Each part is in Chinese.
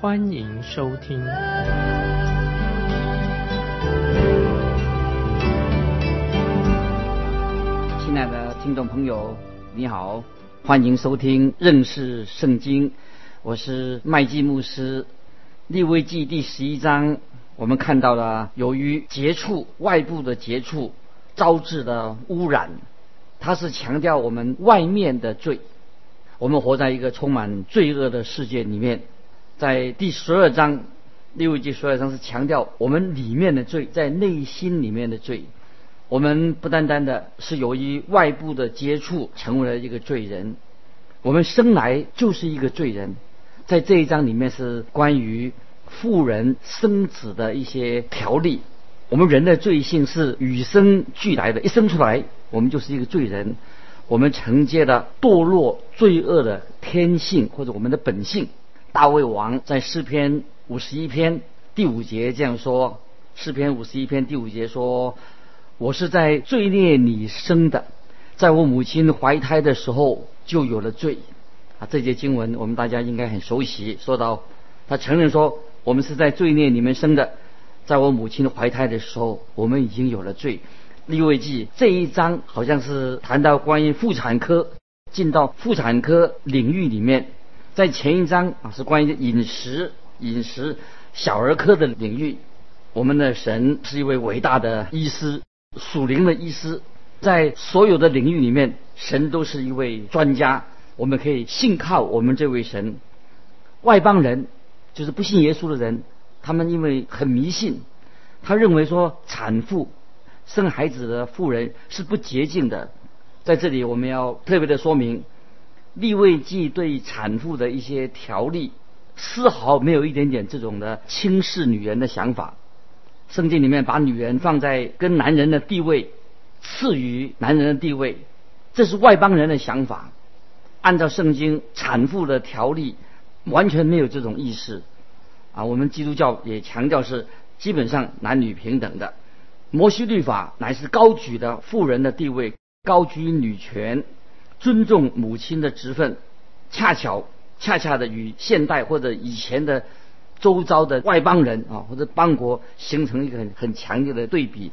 欢迎收听。亲爱的听众朋友，你好，欢迎收听认识圣经，我是麦基牧师。利未记第十一章，我们看到了由于接触外部的接触。招致的污染，它是强调我们外面的罪。我们活在一个充满罪恶的世界里面。在第十二章，六一记十二章是强调我们里面的罪，在内心里面的罪。我们不单单的是由于外部的接触成为了一个罪人，我们生来就是一个罪人。在这一章里面是关于妇人生子的一些条例。我们人的罪性是与生俱来的，一生出来我们就是一个罪人。我们承接了堕落罪恶的天性或者我们的本性。大卫王在诗篇五十一篇第五节这样说：诗篇五十一篇第五节说：“我是在罪孽里生的，在我母亲怀胎的时候就有了罪。”啊，这节经文我们大家应该很熟悉。说到他承认说：“我们是在罪孽里面生的。”在我母亲怀胎的时候，我们已经有了罪。利未记这一章好像是谈到关于妇产科，进到妇产科领域里面。在前一章啊是关于饮食、饮食小儿科的领域。我们的神是一位伟大的医师，属灵的医师，在所有的领域里面，神都是一位专家。我们可以信靠我们这位神。外邦人就是不信耶稣的人。他们因为很迷信，他认为说产妇生孩子的妇人是不洁净的。在这里我们要特别的说明，立位记对产妇的一些条例，丝毫没有一点点这种的轻视女人的想法。圣经里面把女人放在跟男人的地位次于男人的地位，这是外邦人的想法。按照圣经产妇的条例，完全没有这种意识。啊，我们基督教也强调是基本上男女平等的。摩西律法乃是高举的妇人的地位，高居女权，尊重母亲的职分，恰巧恰恰的与现代或者以前的周遭的外邦人啊或者邦国形成一个很很强烈的对比。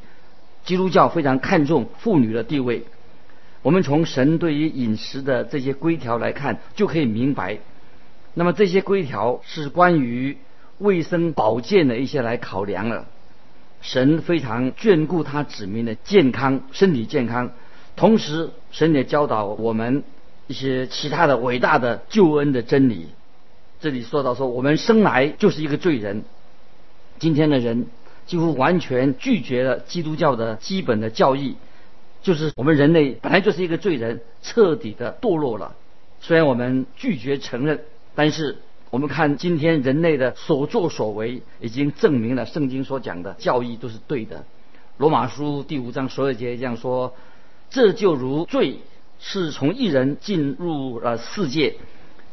基督教非常看重妇女的地位。我们从神对于饮食的这些规条来看，就可以明白。那么这些规条是关于。卫生保健的一些来考量了，神非常眷顾他子民的健康、身体健康，同时神也教导我们一些其他的伟大的救恩的真理。这里说到说，我们生来就是一个罪人，今天的人几乎完全拒绝了基督教的基本的教义，就是我们人类本来就是一个罪人，彻底的堕落了。虽然我们拒绝承认，但是。我们看今天人类的所作所为，已经证明了圣经所讲的教义都是对的。罗马书第五章所有节这样说：“这就如罪是从一人进入了世界，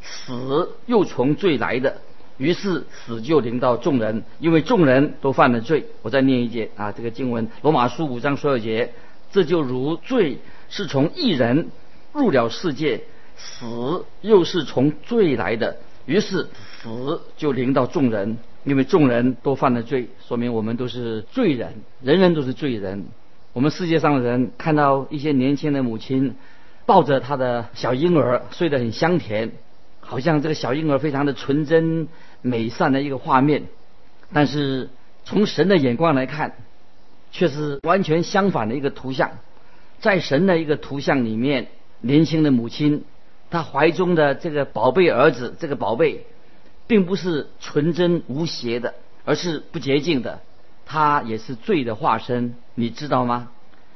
死又从罪来的，于是死就临到众人，因为众人都犯了罪。”我再念一节啊，这个经文：罗马书五章十二节：“这就如罪是从一人入了世界，死又是从罪来的。”于是死就临到众人，因为众人都犯了罪，说明我们都是罪人，人人都是罪人。我们世界上的人看到一些年轻的母亲抱着她的小婴儿睡得很香甜，好像这个小婴儿非常的纯真美善的一个画面，但是从神的眼光来看，却是完全相反的一个图像。在神的一个图像里面，年轻的母亲。她怀中的这个宝贝儿子，这个宝贝，并不是纯真无邪的，而是不洁净的。他也是罪的化身，你知道吗？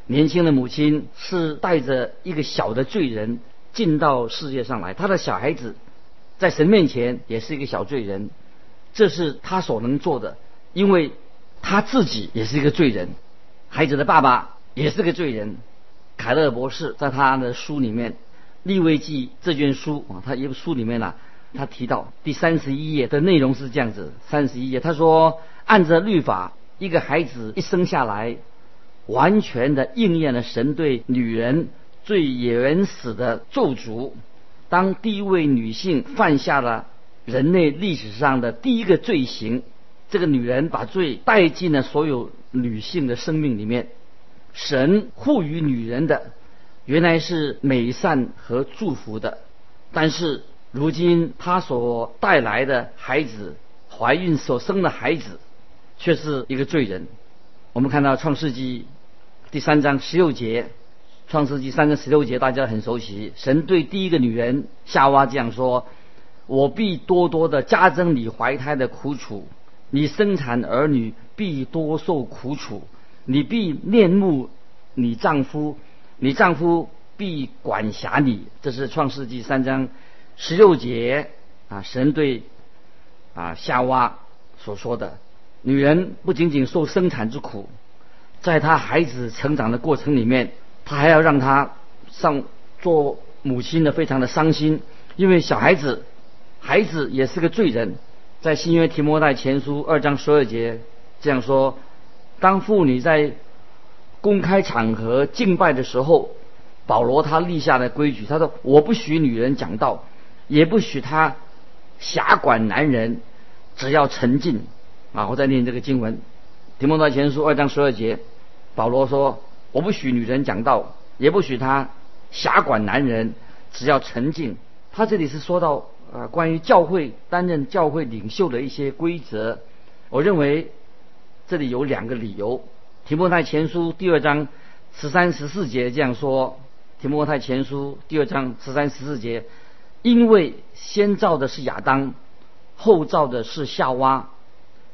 年轻的母亲是带着一个小的罪人进到世界上来，他的小孩子在神面前也是一个小罪人。这是他所能做的，因为他自己也是一个罪人，孩子的爸爸也是个罪人。凯勒博士在他的书里面《利未记》这卷书啊，他一个书里面呢，他提到第三十一页的内容是这样子：三十一页，他说，按着律法，一个孩子一生下来，完全的应验了神对女人最原始的咒诅。当第一位女性犯下了人类历史上的第一个罪行，这个女人把罪带进了所有女性的生命里面。神赋予女人的原来是美善和祝福的，但是如今她所带来的孩子，怀孕所生的孩子，却是一个罪人。我们看到创世纪第三章十六节，创世纪三章十六节大家很熟悉。神对第一个女人夏娃这样说：“我必多多的加增你怀胎的苦楚，你生产儿女必多受苦楚。”你必恋慕你丈夫，你丈夫必管辖你。这是创世纪三章十六节啊，神对啊夏娃所说的。女人不仅仅受生产之苦，在她孩子成长的过程里面，她还要让她上做母亲的非常的伤心，因为小孩子孩子也是个罪人。在新约提摩太前书二章十二节这样说。当妇女在公开场合敬拜的时候，保罗他立下的规矩，他说：“我不许女人讲道，也不许她辖管男人，只要沉静。”啊，我在念这个经文，《提摩太前书》二章十二节，保罗说：“我不许女人讲道，也不许她辖管男人，只要沉静。”他这里是说到啊，关于教会担任教会领袖的一些规则，我认为。这里有两个理由，《提摩太前书》第二章十三十四节这样说，《提摩太前书》第二章十三十四节，因为先造的是亚当，后造的是夏娃，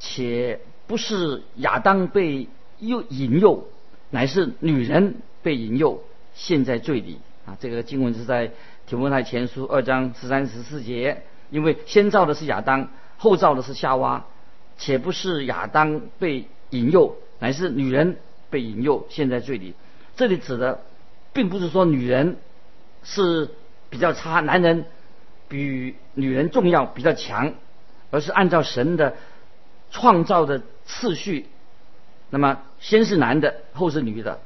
且不是亚当被诱引诱，乃是女人被引诱，陷在罪里啊。这个经文是在《提摩太前书》二章十三十四节，因为先造的是亚当，后造的是夏娃。且不是亚当被引诱，乃是女人被引诱陷在罪里。这里指的，并不是说女人是比较差，男人比女人重要比较强，而是按照神的创造的次序，那么先是男的，后是女的。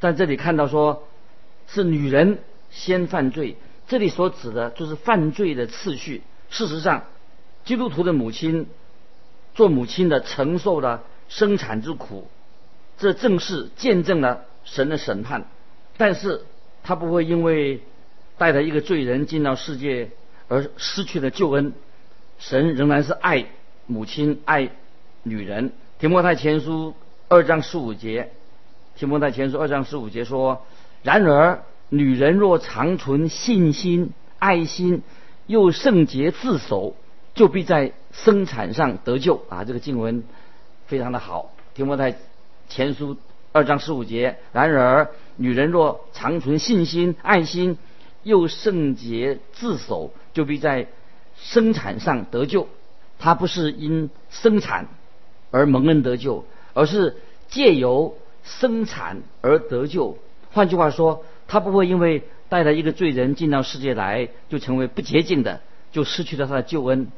但这里看到说是女人先犯罪，这里所指的就是犯罪的次序。事实上，基督徒的母亲。做母亲的承受了生产之苦，这正是见证了神的审判。但是，他不会因为带着一个罪人进到世界而失去了救恩。神仍然是爱母亲、爱女人。提摩太前书二章十五节，提摩太前书二章十五节说：“然而，女人若长存信心、爱心，又圣洁自守。”就必在生产上得救啊！这个经文非常的好，提摩太前书二章十五节。然而，女人若长存信心、爱心，又圣洁自守，就必在生产上得救。她不是因生产而蒙恩得救，而是借由生产而得救。换句话说，她不会因为带了一个罪人进到世界来，就成为不洁净的，就失去了她的救恩。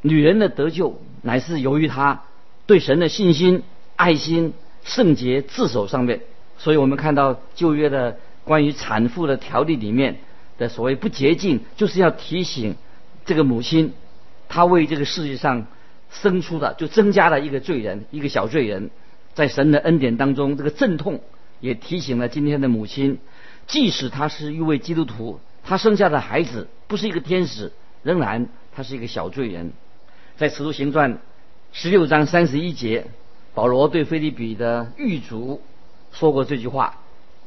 女人的得救乃是由于她对神的信心、爱心、圣洁、自守上面。所以我们看到旧约的关于产妇的条例里面的所谓不洁净，就是要提醒这个母亲，他为这个世界上生出的就增加了一个罪人，一个小罪人。在神的恩典当中，这个阵痛也提醒了今天的母亲，即使她是一位基督徒，她生下的孩子不是一个天使，仍然他是一个小罪人。在《使徒行传》十六章三十一节，保罗对菲利比的狱卒说过这句话，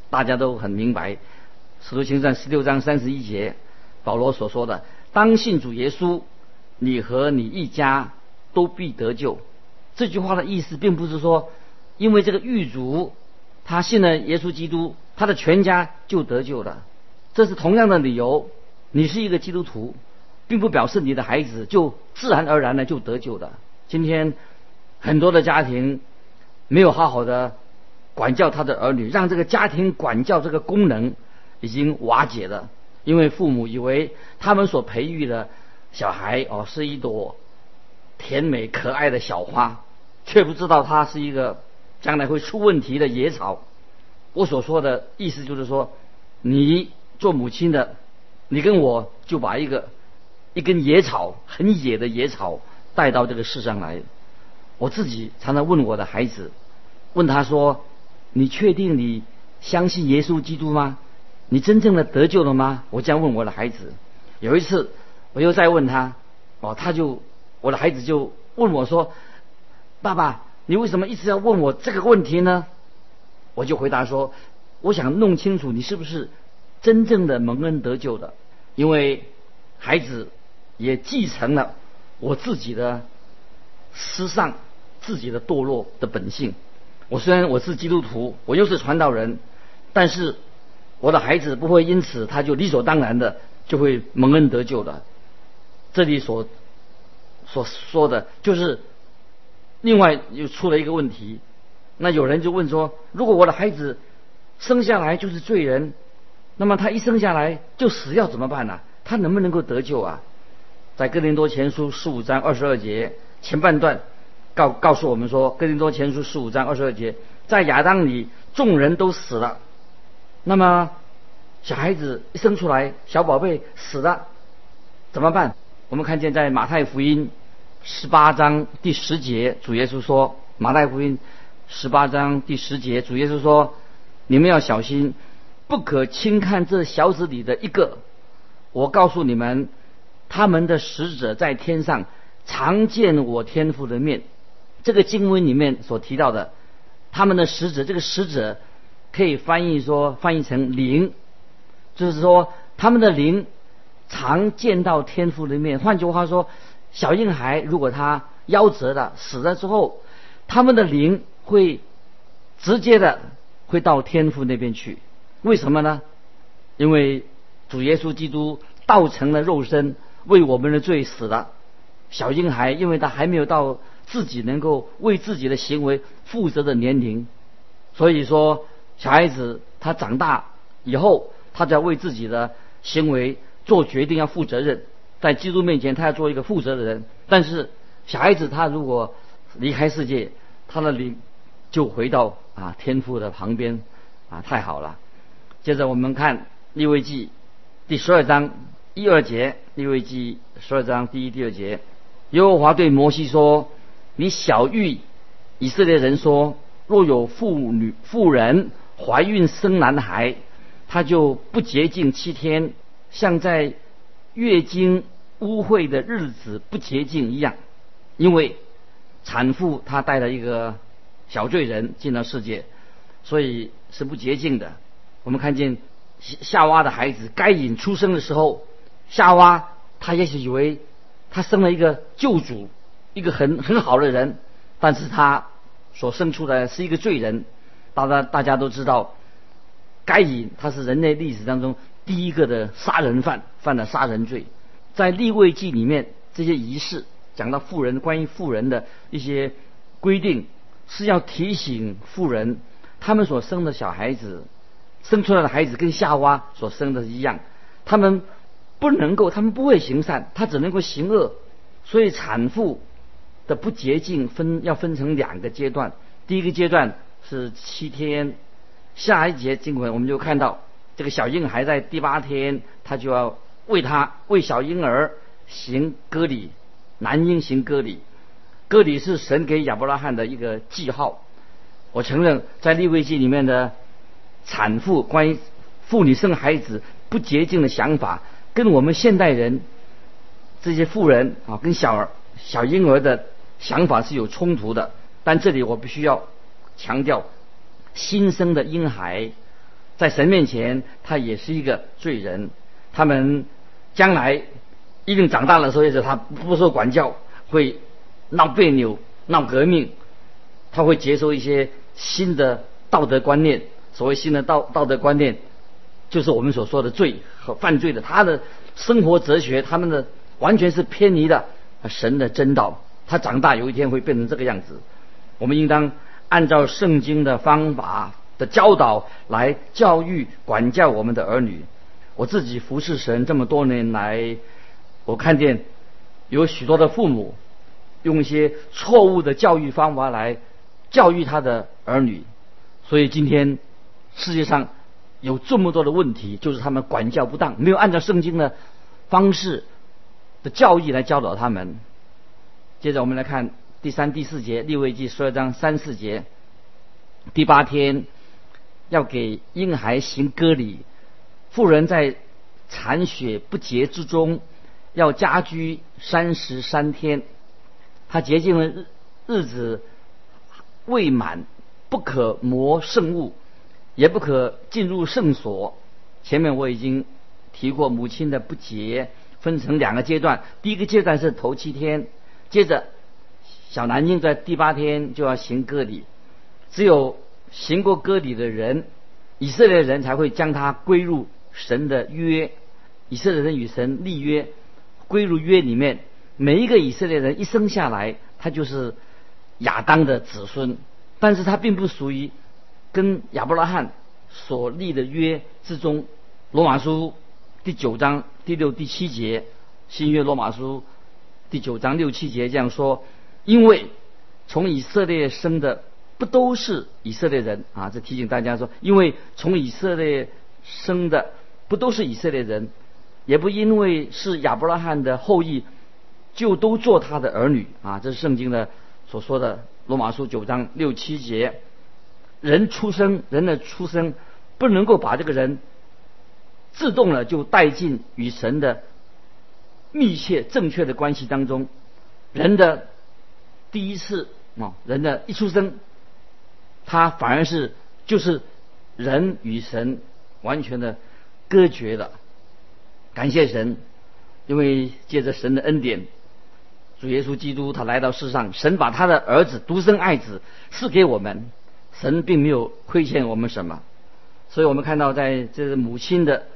大家都很明白。《使徒行传》十六章三十一节，保罗所说的“当信主耶稣，你和你一家都必得救”。这句话的意思，并不是说，因为这个狱卒他信了耶稣基督，他的全家就得救了。这是同样的理由，你是一个基督徒。并不表示你的孩子就自然而然的就得救的。今天很多的家庭没有好好的管教他的儿女，让这个家庭管教这个功能已经瓦解了。因为父母以为他们所培育的小孩哦是一朵甜美可爱的小花，却不知道它是一个将来会出问题的野草。我所说的意思就是说，你做母亲的，你跟我就把一个一根野草，很野的野草带到这个世上来。我自己常常问我的孩子，问他说：“你确定你相信耶稣基督吗？你真正的得救了吗？”我这样问我的孩子。有一次，我又再问他，哦，他就我的孩子就问我说：“爸爸，你为什么一直要问我这个问题呢？”我就回答说：“我想弄清楚你是不是真正的蒙恩得救的，因为孩子也继承了我自己的失丧。”自己的堕落的本性。我虽然我是基督徒，我又是传道人，但是我的孩子不会因此他就理所当然的就会蒙恩得救的。这里所所说的就是另外又出了一个问题。那有人就问说：如果我的孩子生下来就是罪人，那么他一生下来就死要怎么办呢？他能不能够得救啊？在哥林多前书十五章二十二节前半段。告告诉我们说，《哥林多前书》十五章二十二节，在亚当里众人都死了，那么小孩子一生出来，小宝贝死了，怎么办？我们看见在马太福音十八章第十节，主耶稣说：“马太福音十八章第十节，主耶稣说，你们要小心，不可轻看这小子里的一个。我告诉你们，他们的使者在天上常见我天父的面。”这个经文里面所提到的，他们的使者，这个使者可以翻译说翻译成灵，就是说他们的灵常见到天父的面。换句话说，小婴孩如果他夭折了死了之后，他们的灵会直接的会到天父那边去。为什么呢？因为主耶稣基督道成了肉身，为我们的罪死了。小婴孩因为他还没有到。自己能够为自己的行为负责的年龄，所以说小孩子他长大以后，他在为自己的行为做决定，要负责任。在基督面前，他要做一个负责的人。但是小孩子他如果离开世界，他的灵就回到啊天父的旁边啊，太好了。接着我们看利未记第十二章一二节，利未记十二章第一、第二节，耶和华对摩西说。你小谕以色列人说：若有妇女妇人怀孕生男孩，他就不洁净七天，像在月经污秽的日子不洁净一样。因为产妇她带了一个小罪人进了世界，所以是不洁净的。我们看见夏娃的孩子该隐出生的时候，夏娃她也许以为她生了一个救主。一个很很好的人，但是他所生出来是一个罪人。大家大家都知道，该隐他是人类历史当中第一个的杀人犯，犯了杀人罪。在立位记里面，这些仪式讲到富人关于富人的一些规定，是要提醒富人，他们所生的小孩子，生出来的孩子跟夏娃所生的一样，他们不能够，他们不会行善，他只能够行恶，所以产妇。的不洁净分要分成两个阶段，第一个阶段是七天，下一节经文我们就看到这个小婴孩在第八天，他就要为他为小婴儿行割礼，男婴行割礼，割礼是神给亚伯拉罕的一个记号。我承认在利未记里面的产妇关于妇女生孩子不洁净的想法，跟我们现代人这些妇人啊，跟小儿小婴儿的。想法是有冲突的，但这里我必须要强调，新生的婴孩在神面前，他也是一个罪人。他们将来一定长大的时候，也是他不受管教，会闹别扭、闹革命，他会接受一些新的道德观念。所谓新的道道德观念，就是我们所说的罪和犯罪的。他的生活哲学，他们的完全是偏离的神的真道。他长大有一天会变成这个样子，我们应当按照圣经的方法的教导来教育管教我们的儿女。我自己服侍神这么多年来，我看见有许多的父母用一些错误的教育方法来教育他的儿女，所以今天世界上有这么多的问题，就是他们管教不当，没有按照圣经的方式的教义来教导他们。接着我们来看第三、第四节，利未记十二章三四节，第八天要给婴孩行割礼。妇人在残血不洁之中，要家居三十三天。他洁净的日日子未满，不可磨圣物，也不可进入圣所。前面我已经提过，母亲的不洁分成两个阶段。第一个阶段是头七天，接着小男婴在第八天就要行割礼。只有行过割礼的人，以色列人才会将他归入。神的约，以色列人与神立约，归入约里面。每一个以色列人一生下来，他就是亚当的子孙，但是他并不属于跟亚伯拉罕所立的约之中。罗马书第九章第六、第七节，新约罗马书第九章六七节这样说：因为从以色列生的不都是以色列人啊！这提醒大家说，因为从以色列生的。不都是以色列人，也不因为是亚伯拉罕的后裔，就都做他的儿女啊！这是圣经的所说的罗马书九章六七节。人出生，人的出生不能够把这个人自动的就带进与神的密切正确的关系当中。人的第一次啊，人的一出生，他反而是就是人与神完全的。隔绝了，感谢神，因为借着神的恩典，主耶稣基督他来到世上，神把他的儿子独生爱子赐给我们，神并没有亏欠我们什么，所以我们看到在这个母亲的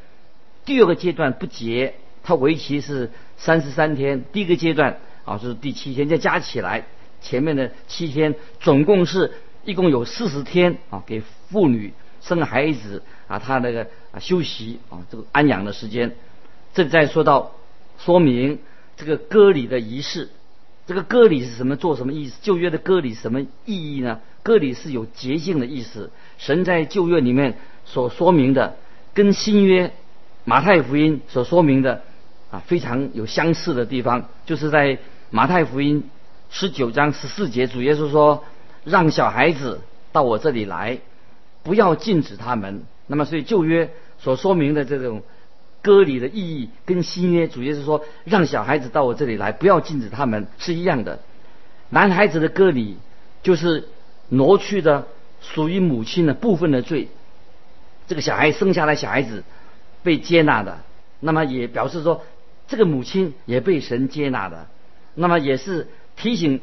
第二个阶段不结，它为期是三十三天，第一个阶段啊是第七天，再加起来前面的七天，总共是一共有四十天啊，给妇女生孩子。啊，他那个啊休息啊，这个安养的时间，这再说到说明这个割礼的仪式，这个割礼是什么？做什么意思？旧约的割礼什么意义呢？割礼是有洁净的意思。神在旧约里面所说明的，跟新约马太福音所说明的啊非常有相似的地方，就是在马太福音十九章十四节，主耶稣说：“让小孩子到我这里来，不要禁止他们。”那么，所以旧约所说明的这种割礼的意义，跟新约主要是说让小孩子到我这里来，不要禁止他们是一样的。男孩子的割礼就是挪去的属于母亲的部分的罪，这个小孩生下来小孩子被接纳的，那么也表示说这个母亲也被神接纳的，那么也是提醒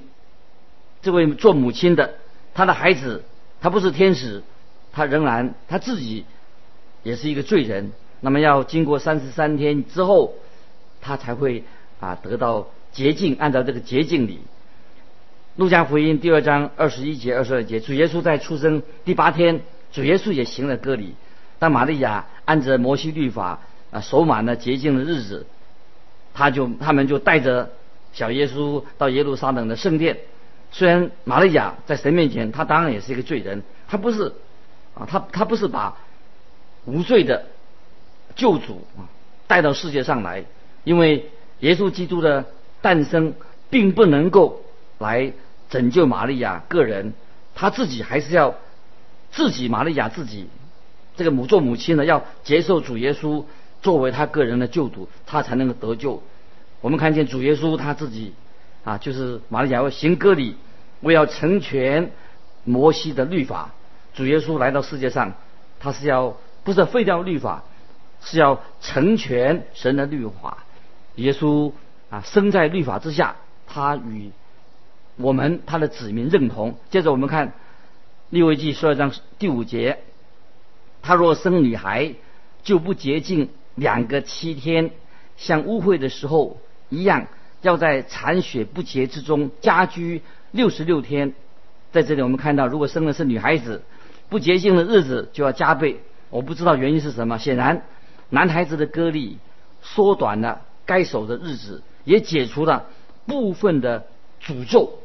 这位做母亲的，她的孩子他不是天使，他仍然他自己。也是一个罪人，那么要经过三十三天之后，他才会啊得到洁净。按照这个洁净礼，路加福音第二章二十一节、二十二节，主耶稣在出生第八天，主耶稣也行了割礼。当玛利亚按着摩西律法啊守满了洁净的日子，他就他们就带着小耶稣到耶路撒冷的圣殿。虽然玛利亚在神面前，他当然也是一个罪人，他不是啊，他他不是把。无罪的救主啊，带到世界上来，因为耶稣基督的诞生并不能够来拯救玛利亚个人，他自己还是要自己玛利亚自己这个母做母亲的要接受主耶稣作为他个人的救主，他才能够得救。我们看见主耶稣他自己啊，就是玛利亚要行割礼，为要成全摩西的律法。主耶稣来到世界上，他是要。不是废掉律法，是要成全神的律法。耶稣啊，生在律法之下，他与我们他的子民认同。接着我们看利未记十二章第五节：他若生女孩，就不洁净两个七天，像污秽的时候一样，要在残血不洁之中家居六十六天。在这里我们看到，如果生的是女孩子，不洁净的日子就要加倍。我不知道原因是什么。显然，男孩子的割礼缩短了该守的日子，也解除了部分的诅咒。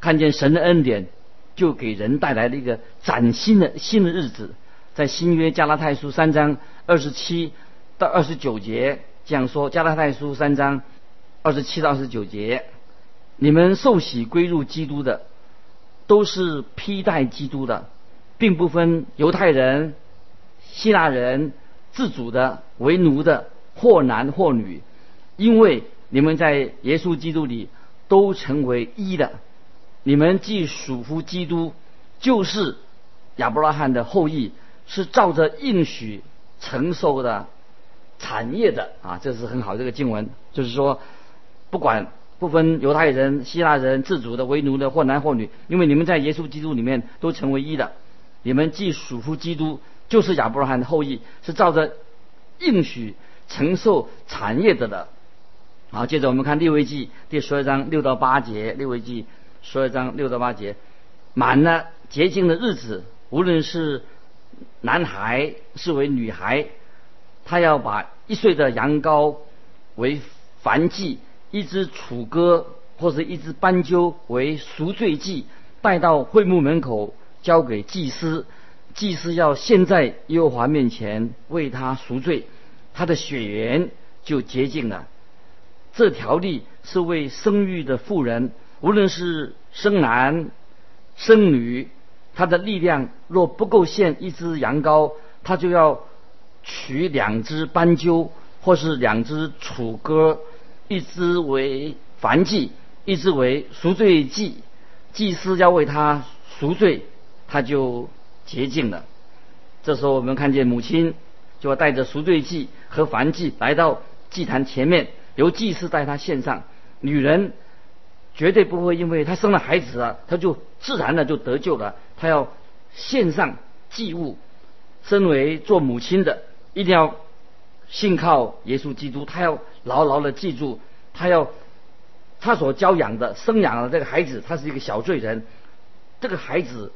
看见神的恩典，就给人带来了一个崭新的新的日子。在新约加拉太书三章二十七到二十九节这样说：加拉太书三章二十七到二十九节，你们受洗归入基督的，都是披戴基督的，并不分犹太人、希腊人、自主的、为奴的，或男或女，因为你们在耶稣基督里都成为一的。你们既属乎基督，就是亚伯拉罕的后裔，是照着应许承受的产业的啊！这是很好这个经文，就是说，不管不分犹太人、希腊人、自主的、为奴的，或男或女，因为你们在耶稣基督里面都成为一的。你们既属乎基督，就是亚伯拉罕的后裔，是照着应许承受产业的的。好，接着我们看利未记第十二章六到八节，利未记。十二章六到八节，满了洁净的日子，无论是男孩是为女孩，他要把一岁的羊羔为燔祭，一只楚歌或者一只斑鸠为赎罪祭，带到会幕门口交给祭司，祭司要献在耶和华面前为他赎罪，他的血缘就洁净了。这条例是为生育的妇人。无论是生男生女，他的力量若不够献一只羊羔，他就要取两只斑鸠，或是两只楚歌，一只为燔祭，一只为赎罪祭。祭司要为他赎罪，他就洁净了。这时候，我们看见母亲就要带着赎罪祭和燔祭来到祭坛前面，由祭司带他献上。女人。绝对不会因为他生了孩子了，他就自然的就得救了。他要献上祭物，身为做母亲的，一定要信靠耶稣基督。他要牢牢的记住，他要他所教养的、生养的这个孩子，他是一个小罪人。这个孩子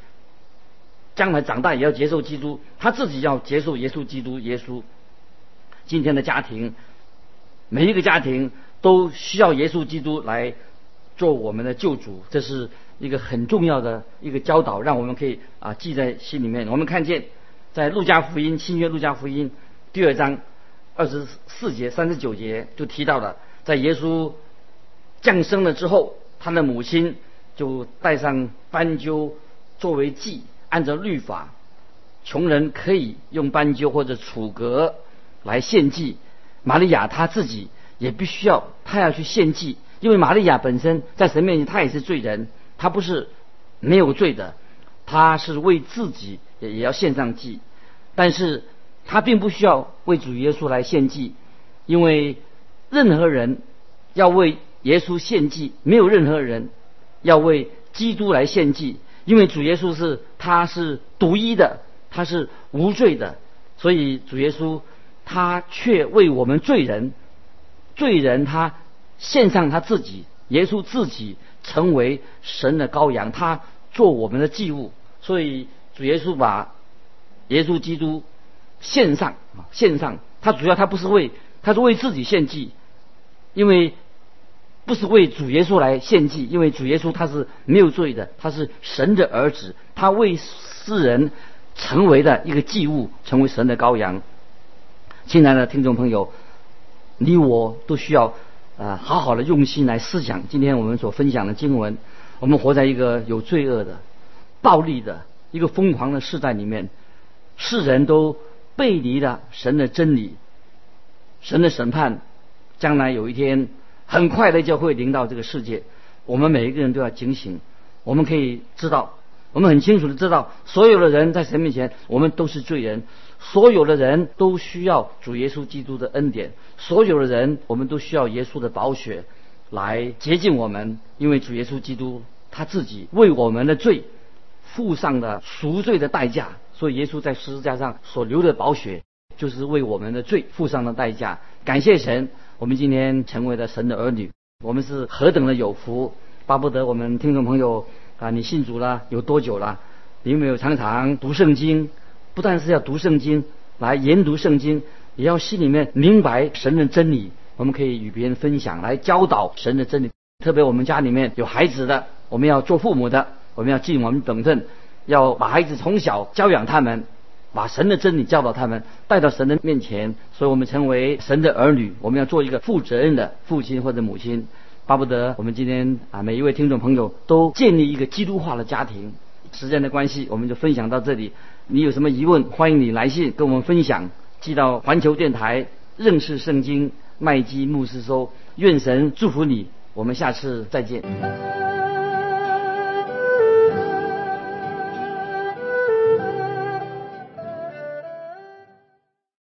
将来长大也要接受基督，他自己要接受耶稣基督。耶稣今天的家庭，每一个家庭都需要耶稣基督来。做我们的救主，这是一个很重要的一个教导，让我们可以啊记在心里面。我们看见在路加福音新约路加福音第二章二十四节三十九节就提到了，在耶稣降生了之后，他的母亲就带上斑鸠作为祭，按照律法，穷人可以用斑鸠或者楚格来献祭，玛利亚她自己也必须要，她要去献祭。因为玛利亚本身在神面前，她也是罪人，她不是没有罪的，她是为自己也也要献上祭，但是他并不需要为主耶稣来献祭，因为任何人要为耶稣献祭，没有任何人要为基督来献祭，因为主耶稣是他是独一的，他是无罪的，所以主耶稣他却为我们罪人，罪人他。献上他自己，耶稣自己成为神的羔羊，他做我们的祭物。所以主耶稣把耶稣基督献上啊，献上。他主要他不是为，他是为自己献祭，因为不是为主耶稣来献祭，因为主耶稣他是没有罪的，他是神的儿子，他为世人成为的一个祭物，成为神的羔羊。亲爱的听众朋友，你我都需要。啊，好好的用心来思想今天我们所分享的经文。我们活在一个有罪恶的、暴力的一个疯狂的时代里面，世人都背离了神的真理，神的审判将来有一天很快的就会临到这个世界。我们每一个人都要警醒。我们可以知道，我们很清楚的知道，所有的人在神面前，我们都是罪人。所有的人都需要主耶稣基督的恩典，所有的人我们都需要耶稣的宝血来洁净我们，因为主耶稣基督他自己为我们的罪付上了赎罪的代价，所以耶稣在十字架上所流的宝血就是为我们的罪付上的代价。感谢神，我们今天成为了神的儿女，我们是何等的有福！巴不得我们听众朋友啊，你信主了有多久了？你有没有常常读圣经？不但是要读圣经，来研读圣经，也要心里面明白神的真理。我们可以与别人分享，来教导神的真理。特别我们家里面有孩子的，我们要做父母的，我们要尽我们本分，要把孩子从小教养他们，把神的真理教导他们，带到神的面前。所以我们成为神的儿女，我们要做一个负责任的父亲或者母亲。巴不得我们今天啊，每一位听众朋友都建立一个基督化的家庭。时间的关系，我们就分享到这里。你有什么疑问，欢迎你来信跟我们分享，寄到环球电台认识圣经麦基牧师说，愿神祝福你。我们下次再见。